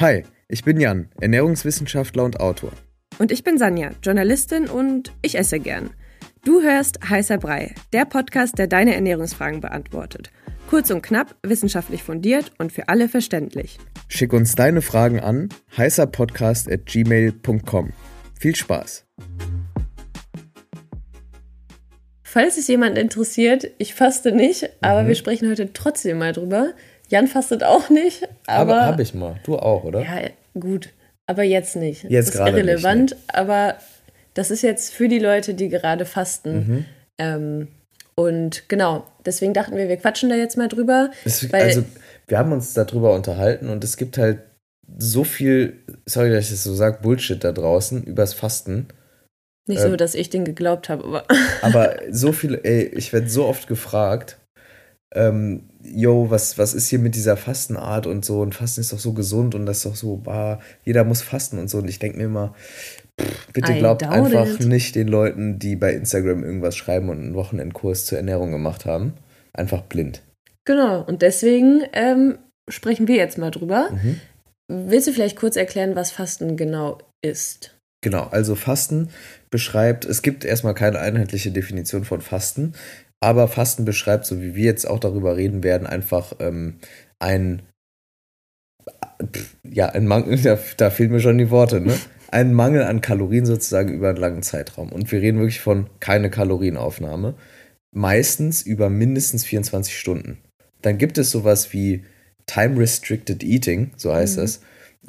Hi, ich bin Jan, Ernährungswissenschaftler und Autor. Und ich bin Sanja, Journalistin und ich esse gern. Du hörst Heißer Brei, der Podcast, der deine Ernährungsfragen beantwortet. Kurz und knapp, wissenschaftlich fundiert und für alle verständlich. Schick uns deine Fragen an heißerpodcast.gmail.com. Viel Spaß! Falls es jemand interessiert, ich faste nicht, aber mhm. wir sprechen heute trotzdem mal drüber. Jan fastet auch nicht, aber. Aber hab ich mal. Du auch, oder? Ja, gut. Aber jetzt nicht. Jetzt das ist irrelevant, nicht, aber das ist jetzt für die Leute, die gerade fasten. Mhm. Ähm, und genau, deswegen dachten wir, wir quatschen da jetzt mal drüber. Es, also, wir haben uns darüber unterhalten und es gibt halt so viel, sorry, dass ich das so sage, Bullshit da draußen übers Fasten. Nicht ähm, so, dass ich den geglaubt habe, aber. aber so viel, ey, ich werde so oft gefragt, ähm, yo, was, was ist hier mit dieser Fastenart und so und Fasten ist doch so gesund und das ist doch so, bah, jeder muss fasten und so und ich denke mir immer, pff, bitte glaubt einfach it. nicht den Leuten, die bei Instagram irgendwas schreiben und einen Wochenendkurs zur Ernährung gemacht haben. Einfach blind. Genau, und deswegen ähm, sprechen wir jetzt mal drüber. Mhm. Willst du vielleicht kurz erklären, was Fasten genau ist? Genau, also Fasten beschreibt, es gibt erstmal keine einheitliche Definition von Fasten. Aber Fasten beschreibt, so wie wir jetzt auch darüber reden werden, einfach ähm, ein, ja, ein Mangel, da, da fehlen mir schon die Worte, ne? Ein Mangel an Kalorien sozusagen über einen langen Zeitraum. Und wir reden wirklich von keine Kalorienaufnahme. Meistens über mindestens 24 Stunden. Dann gibt es sowas wie Time Restricted Eating, so heißt mhm. das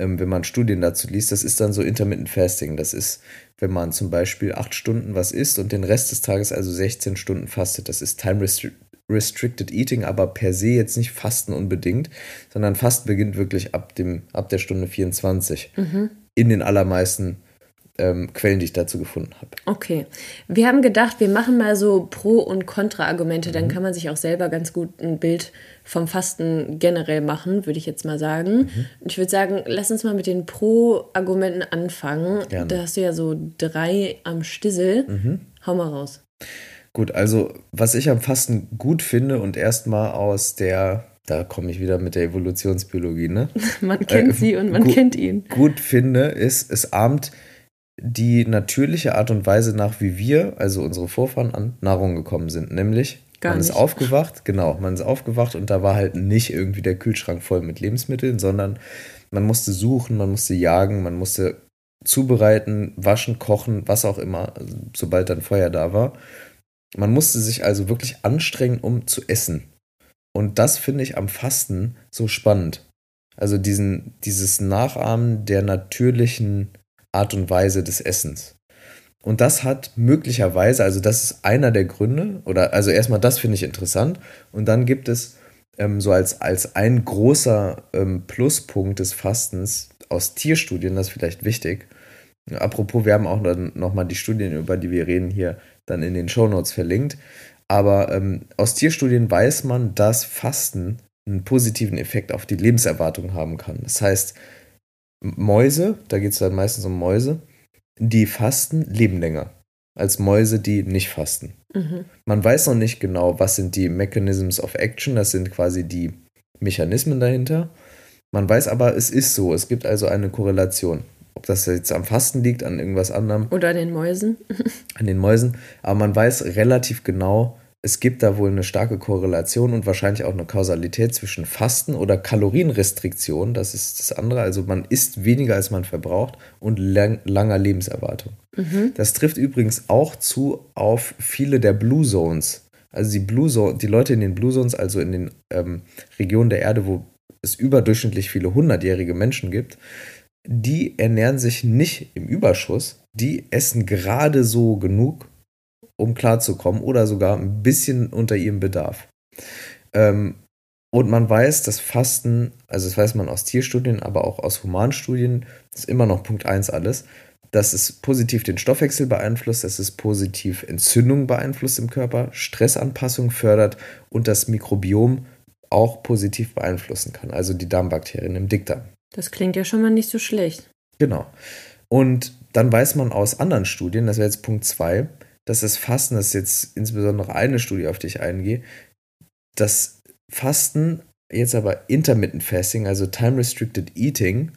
ähm, wenn man Studien dazu liest, das ist dann so Intermittent Fasting. Das ist, wenn man zum Beispiel acht Stunden was isst und den Rest des Tages also 16 Stunden fastet. Das ist Time Restri Restricted Eating, aber per se jetzt nicht Fasten unbedingt, sondern Fasten beginnt wirklich ab, dem, ab der Stunde 24. Mhm. In den allermeisten ähm, Quellen, die ich dazu gefunden habe. Okay. Wir haben gedacht, wir machen mal so Pro- und Kontra-Argumente, dann mhm. kann man sich auch selber ganz gut ein Bild vom Fasten generell machen, würde ich jetzt mal sagen. Mhm. Ich würde sagen, lass uns mal mit den Pro-Argumenten anfangen. Gerne. Da hast du ja so drei am Stissel. Mhm. Hau mal raus. Gut, also was ich am Fasten gut finde und erstmal aus der da komme ich wieder mit der Evolutionsbiologie, ne? man kennt äh, sie und man kennt ihn. Gut finde, ist, es ahmt die natürliche Art und Weise nach, wie wir, also unsere Vorfahren, an Nahrung gekommen sind. Nämlich, Gar man nicht. ist aufgewacht, genau, man ist aufgewacht und da war halt nicht irgendwie der Kühlschrank voll mit Lebensmitteln, sondern man musste suchen, man musste jagen, man musste zubereiten, waschen, kochen, was auch immer, sobald dann Feuer da war. Man musste sich also wirklich anstrengen, um zu essen. Und das finde ich am Fasten so spannend. Also diesen, dieses Nachahmen der natürlichen Art und Weise des Essens. Und das hat möglicherweise, also das ist einer der Gründe, oder also erstmal das finde ich interessant. Und dann gibt es ähm, so als, als ein großer ähm, Pluspunkt des Fastens aus Tierstudien, das ist vielleicht wichtig. Apropos, wir haben auch dann nochmal die Studien, über die wir reden, hier dann in den Shownotes verlinkt. Aber ähm, aus Tierstudien weiß man, dass Fasten einen positiven Effekt auf die Lebenserwartung haben kann. Das heißt, Mäuse, da geht es dann meistens um Mäuse, die fasten, leben länger als Mäuse, die nicht fasten. Mhm. Man weiß noch nicht genau, was sind die Mechanisms of Action, das sind quasi die Mechanismen dahinter. Man weiß aber, es ist so, es gibt also eine Korrelation. Ob das jetzt am Fasten liegt, an irgendwas anderem. Oder an den Mäusen. an den Mäusen. Aber man weiß relativ genau, es gibt da wohl eine starke Korrelation und wahrscheinlich auch eine Kausalität zwischen Fasten oder Kalorienrestriktion, das ist das andere, also man isst weniger als man verbraucht und lang, langer Lebenserwartung. Mhm. Das trifft übrigens auch zu auf viele der Blue Zones. Also die Blue Zone, die Leute in den Blue Zones, also in den ähm, Regionen der Erde, wo es überdurchschnittlich viele hundertjährige Menschen gibt, die ernähren sich nicht im Überschuss, die essen gerade so genug, um klarzukommen oder sogar ein bisschen unter ihrem Bedarf. Ähm, und man weiß, dass Fasten, also das weiß man aus Tierstudien, aber auch aus Humanstudien, das ist immer noch Punkt 1 alles, dass es positiv den Stoffwechsel beeinflusst, dass es positiv Entzündung beeinflusst im Körper, Stressanpassung fördert und das Mikrobiom auch positiv beeinflussen kann, also die Darmbakterien im Dickdarm. Das klingt ja schon mal nicht so schlecht. Genau. Und dann weiß man aus anderen Studien, das wäre jetzt Punkt 2, dass das Fasten, das ist jetzt insbesondere eine Studie, auf die ich eingehe, das Fasten, jetzt aber Intermittent Fasting, also Time Restricted Eating,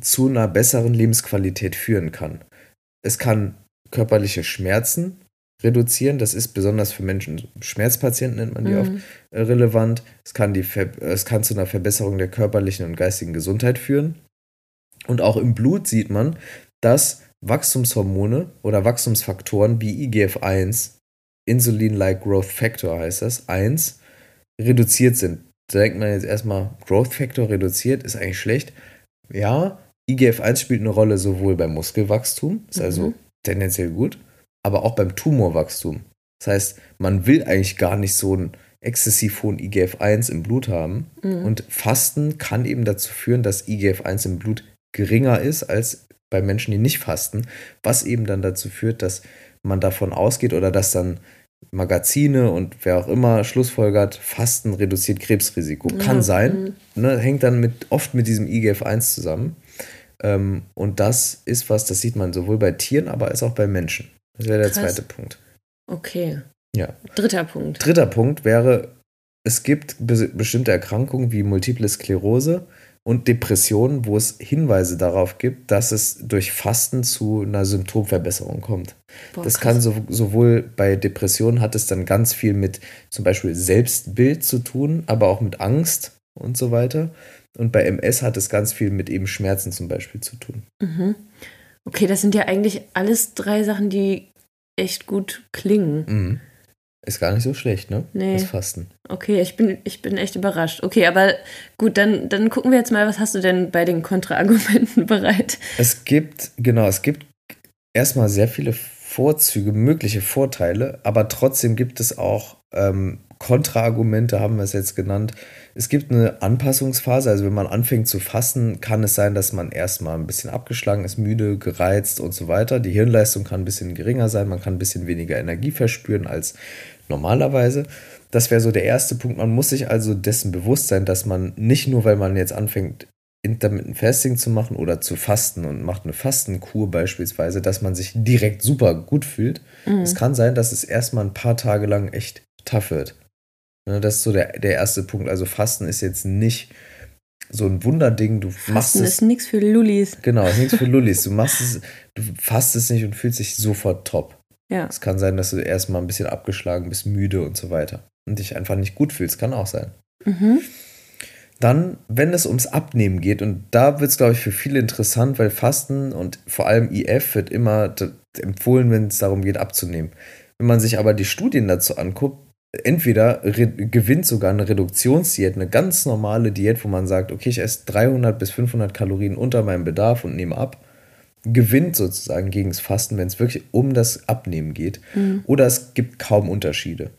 zu einer besseren Lebensqualität führen kann. Es kann körperliche Schmerzen reduzieren. Das ist besonders für Menschen, Schmerzpatienten nennt man die mhm. oft, äh, relevant. Es kann, die, es kann zu einer Verbesserung der körperlichen und geistigen Gesundheit führen. Und auch im Blut sieht man, dass Wachstumshormone oder Wachstumsfaktoren wie IGF-1, Insulin-like Growth Factor heißt das, 1, reduziert sind. Da denkt man jetzt erstmal, Growth Factor reduziert ist eigentlich schlecht. Ja, IGF-1 spielt eine Rolle sowohl beim Muskelwachstum, ist also mhm. also tendenziell gut, aber auch beim Tumorwachstum. Das heißt, man will eigentlich gar nicht so einen exzessiv hohen IGF-1 im Blut haben. Mhm. Und Fasten kann eben dazu führen, dass IGF-1 im Blut geringer ist als bei Menschen, die nicht fasten, was eben dann dazu führt, dass man davon ausgeht oder dass dann Magazine und wer auch immer Schlussfolgert, Fasten reduziert Krebsrisiko. Kann ja. sein, mhm. ne, hängt dann mit, oft mit diesem IGF-1 zusammen. Ähm, und das ist was, das sieht man sowohl bei Tieren, aber als auch bei Menschen. Das wäre der Krass. zweite Punkt. Okay. Ja. Dritter Punkt. Dritter Punkt wäre, es gibt be bestimmte Erkrankungen wie Multiple Sklerose und Depressionen, wo es Hinweise darauf gibt, dass es durch Fasten zu einer Symptomverbesserung kommt. Boah, das kann so, sowohl bei Depressionen hat es dann ganz viel mit zum Beispiel Selbstbild zu tun, aber auch mit Angst und so weiter. Und bei MS hat es ganz viel mit eben Schmerzen zum Beispiel zu tun. Mhm. Okay, das sind ja eigentlich alles drei Sachen, die echt gut klingen. Mhm. Ist gar nicht so schlecht, ne? Nee. Das Fasten. Okay, ich bin, ich bin echt überrascht. Okay, aber gut, dann, dann gucken wir jetzt mal, was hast du denn bei den Kontraargumenten bereit? Es gibt, genau, es gibt erstmal sehr viele Vorzüge, mögliche Vorteile, aber trotzdem gibt es auch ähm, Kontraargumente, haben wir es jetzt genannt, es gibt eine Anpassungsphase, also wenn man anfängt zu fassen, kann es sein, dass man erstmal ein bisschen abgeschlagen ist, müde, gereizt und so weiter. Die Hirnleistung kann ein bisschen geringer sein, man kann ein bisschen weniger Energie verspüren als normalerweise. Das wäre so der erste Punkt. Man muss sich also dessen bewusst sein, dass man nicht nur, weil man jetzt anfängt, Intermittent Fasting zu machen oder zu fasten und macht eine Fastenkur beispielsweise, dass man sich direkt super gut fühlt. Mhm. Es kann sein, dass es erstmal ein paar Tage lang echt tough wird. Ne, das ist so der, der erste Punkt. Also Fasten ist jetzt nicht so ein Wunderding. Du Fasten machst es, ist nichts für Lullis. Genau, nichts für Lullis. Du machst es, du fastest nicht und fühlst dich sofort top. Ja. Es kann sein, dass du erstmal ein bisschen abgeschlagen bist, müde und so weiter. Und dich einfach nicht gut fühlst. Kann auch sein. Mhm. Dann, wenn es ums Abnehmen geht, und da wird es, glaube ich, für viele interessant, weil Fasten und vor allem IF wird immer empfohlen, wenn es darum geht, abzunehmen. Wenn man sich aber die Studien dazu anguckt, entweder gewinnt sogar eine Reduktionsdiät, eine ganz normale Diät, wo man sagt, okay, ich esse 300 bis 500 Kalorien unter meinem Bedarf und nehme ab, gewinnt sozusagen gegen das Fasten, wenn es wirklich um das Abnehmen geht. Mhm. Oder es gibt kaum Unterschiede.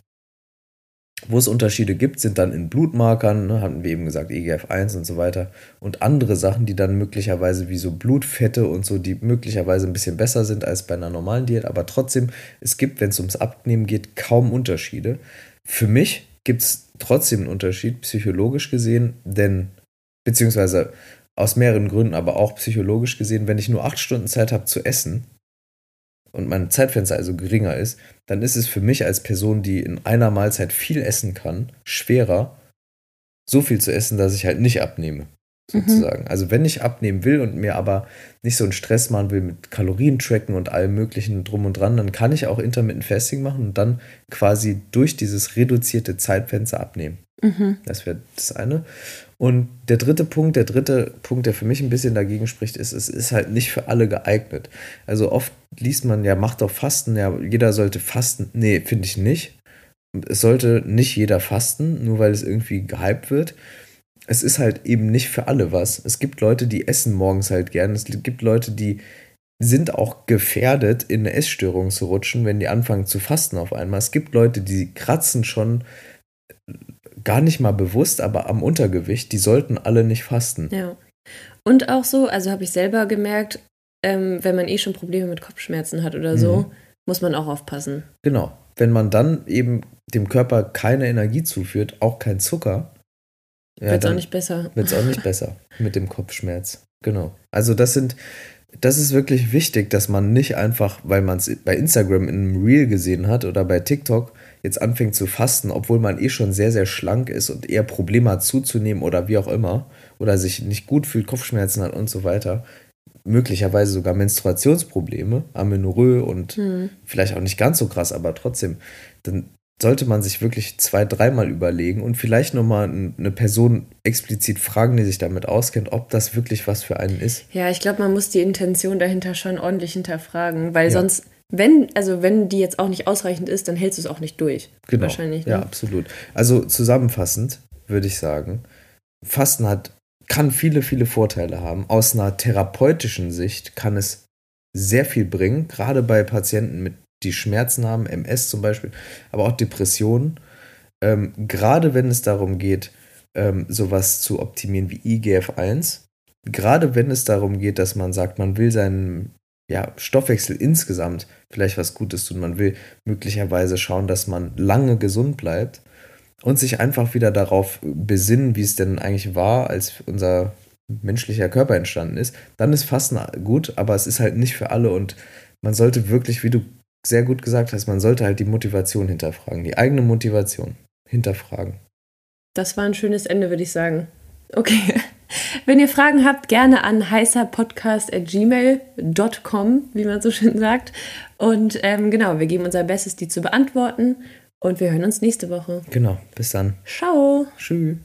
Wo es Unterschiede gibt, sind dann in Blutmarkern, ne, hatten wir eben gesagt, EGF1 und so weiter, und andere Sachen, die dann möglicherweise wie so Blutfette und so, die möglicherweise ein bisschen besser sind als bei einer normalen Diät, aber trotzdem, es gibt, wenn es ums Abnehmen geht, kaum Unterschiede. Für mich gibt es trotzdem einen Unterschied, psychologisch gesehen, denn, beziehungsweise aus mehreren Gründen, aber auch psychologisch gesehen, wenn ich nur acht Stunden Zeit habe zu essen, und mein Zeitfenster also geringer ist, dann ist es für mich als Person, die in einer Mahlzeit viel essen kann, schwerer, so viel zu essen, dass ich halt nicht abnehme. Mhm. Sozusagen. Mhm. Also wenn ich abnehmen will und mir aber nicht so einen Stress machen will mit Kalorien tracken und allem möglichen drum und dran, dann kann ich auch Intermittent Fasting machen und dann quasi durch dieses reduzierte Zeitfenster abnehmen. Mhm. Das wäre das eine. Und der dritte Punkt, der dritte Punkt, der für mich ein bisschen dagegen spricht, ist, es ist halt nicht für alle geeignet. Also oft liest man ja, macht doch Fasten, ja, jeder sollte fasten. Nee, finde ich nicht. Es sollte nicht jeder fasten, nur weil es irgendwie gehypt wird. Es ist halt eben nicht für alle was. Es gibt Leute, die essen morgens halt gern. Es gibt Leute, die sind auch gefährdet, in eine Essstörung zu rutschen, wenn die anfangen zu fasten auf einmal. Es gibt Leute, die kratzen schon gar nicht mal bewusst, aber am Untergewicht, die sollten alle nicht fasten. Ja. Und auch so, also habe ich selber gemerkt, ähm, wenn man eh schon Probleme mit Kopfschmerzen hat oder so, mhm. muss man auch aufpassen. Genau. Wenn man dann eben dem Körper keine Energie zuführt, auch kein Zucker, ja, wird es auch nicht besser. Wird es auch nicht besser mit dem Kopfschmerz. Genau. Also das sind, das ist wirklich wichtig, dass man nicht einfach, weil man es bei Instagram in einem Reel gesehen hat oder bei TikTok, jetzt anfängt zu fasten, obwohl man eh schon sehr, sehr schlank ist und eher Probleme hat zuzunehmen oder wie auch immer, oder sich nicht gut fühlt, Kopfschmerzen hat und so weiter, möglicherweise sogar Menstruationsprobleme, Amenorrhoe und hm. vielleicht auch nicht ganz so krass, aber trotzdem, dann sollte man sich wirklich zwei, dreimal überlegen und vielleicht nochmal eine Person explizit fragen, die sich damit auskennt, ob das wirklich was für einen ist. Ja, ich glaube, man muss die Intention dahinter schon ordentlich hinterfragen, weil ja. sonst, wenn, also wenn die jetzt auch nicht ausreichend ist, dann hältst du es auch nicht durch. Genau. Wahrscheinlich. Ne? Ja, absolut. Also zusammenfassend würde ich sagen, Fasten hat, kann viele, viele Vorteile haben. Aus einer therapeutischen Sicht kann es sehr viel bringen, gerade bei Patienten mit die Schmerzen haben, MS zum Beispiel, aber auch Depressionen. Ähm, gerade wenn es darum geht, ähm, sowas zu optimieren wie IGF-1, gerade wenn es darum geht, dass man sagt, man will seinen ja, Stoffwechsel insgesamt vielleicht was Gutes tun, man will möglicherweise schauen, dass man lange gesund bleibt und sich einfach wieder darauf besinnen, wie es denn eigentlich war, als unser menschlicher Körper entstanden ist, dann ist Fasten gut, aber es ist halt nicht für alle und man sollte wirklich, wie du sehr gut gesagt hast, man sollte halt die Motivation hinterfragen, die eigene Motivation hinterfragen. Das war ein schönes Ende, würde ich sagen. Okay. Wenn ihr Fragen habt, gerne an heißerpodcast.gmail.com, wie man so schön sagt. Und ähm, genau, wir geben unser Bestes, die zu beantworten. Und wir hören uns nächste Woche. Genau, bis dann. Ciao. Tschüss.